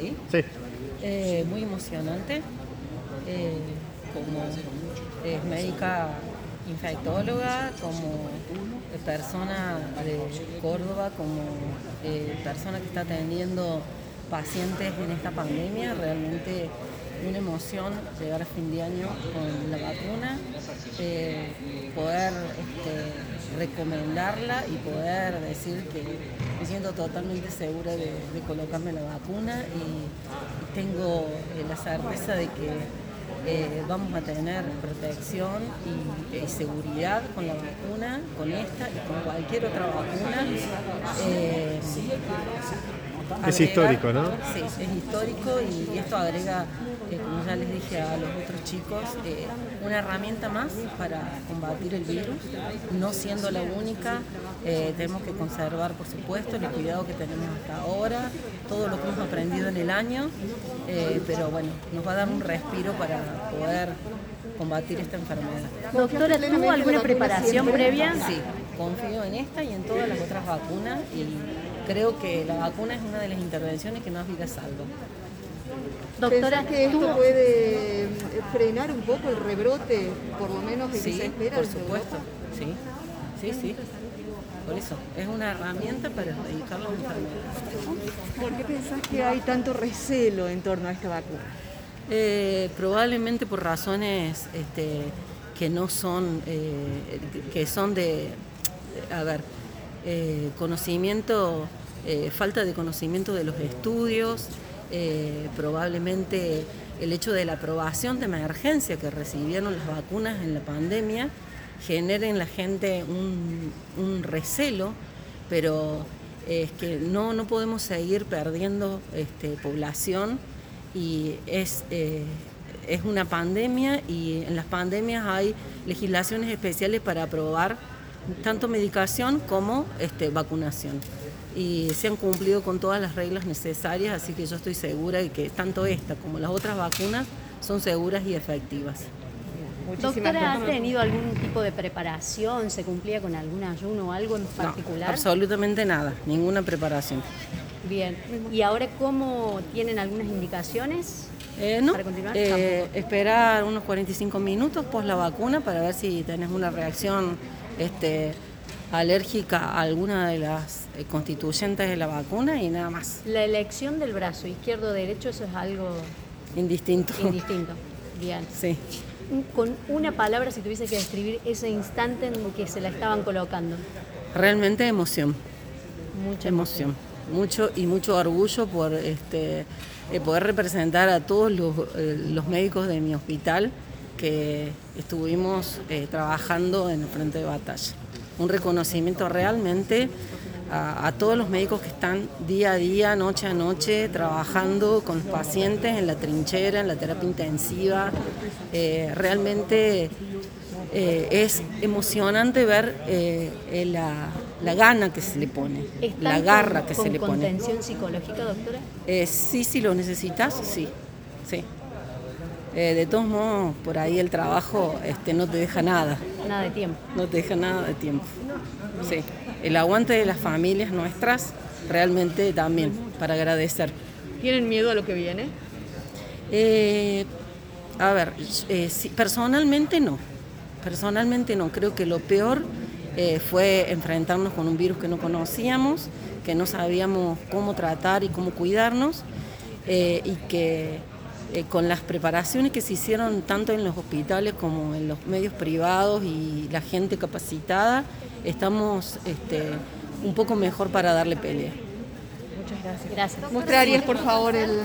ahí. Sí. Eh, muy emocionante. Eh, como es médica infectóloga, como persona de Córdoba, como eh, persona que está atendiendo pacientes en esta pandemia, realmente una emoción llegar a fin de año con la vacuna, eh, poder este, recomendarla y poder decir que me siento totalmente segura de, colocarme la vacuna y tengo eh, la certeza de que eh, vamos a tener protección y, seguridad con la vacuna, con esta y con cualquier otra vacuna. Es histórico, ¿no? Sí, es histórico y esto agrega como ya les dije a los otros chicos, eh, una herramienta más para combatir el virus, no siendo la única, eh, tenemos que conservar, por supuesto, el cuidado que tenemos hasta ahora, todo lo que hemos aprendido en el año, eh, pero bueno, nos va a dar un respiro para poder combatir esta enfermedad. Doctora, ¿tuvo alguna preparación previa? Sí, confío en esta y en todas las otras vacunas y creo que la vacuna es una de las intervenciones que más vidas salva. Doctora, que esto puede eh, frenar un poco el rebrote, por lo menos de que se espera? Por supuesto, sí, sí, sí. Por eso, es una herramienta para erradicar las enfermedades. ¿Por qué pensás que hay tanto recelo en torno a esta vacuna? Eh, probablemente por razones este, que no son, eh, que son de, a ver, conocimiento, falta de conocimiento de los estudios, eh, probablemente el hecho de la aprobación de emergencia que recibieron las vacunas en la pandemia genere en la gente un, recelo, pero es que no, no podemos seguir perdiendo este, población y es, eh, es una pandemia y en las pandemias hay legislaciones especiales para aprobar tanto medicación como este, vacunación y se han cumplido con todas las reglas necesarias, así que yo estoy segura de que tanto esta como las otras vacunas son seguras y efectivas. Doctora, ¿ha tenido algún tipo de preparación? ¿Se cumplía con algún ayuno o algo en particular? absolutamente nada, ninguna preparación. Bien, ¿y ahora cómo tienen algunas indicaciones? Eh, no, eh, esperar unos 45 minutos pos la vacuna para ver si tenés una reacción este, alérgica a alguna de las eh, constituyentes de la vacuna y nada más. La elección del brazo izquierdo derecho, eso es algo indistinto. Indistinto. Bien. Sí. Con una palabra, si tuviese que describir ese instante en que se la estaban colocando. Realmente emoción. Mucha emoción. Mucho y mucho orgullo por este, eh, poder representar a todos los, eh, los, médicos de mi hospital que estuvimos trabajando en el frente de batalla un reconocimiento realmente a, todos los médicos que están día a día, noche a noche, trabajando con los pacientes en la trinchera, en la terapia intensiva. Eh, realmente eh, es emocionante ver eh, la, gana que se le pone, la garra que se le pone. ¿Contención psicológica, doctora? sí, si lo necesitas, sí. sí. Eh, de todos modos, por ahí el trabajo este, no te deja nada. Nada de tiempo. No te deja nada de tiempo. Sí. El aguante de las familias nuestras, realmente también, para agradecer. ¿Tienen miedo a lo que viene? Eh, a ver, eh, personalmente no. Personalmente no. Creo que lo peor fue enfrentarnos con un virus que no conocíamos, que no sabíamos cómo tratar y cómo cuidarnos, y que eh, con las preparaciones que se hicieron tanto en los hospitales como en los medios privados y la gente capacitada, estamos este, un poco mejor para darle pelea. Muchas gracias. Gracias. ¿Mostrarías, por favor, el...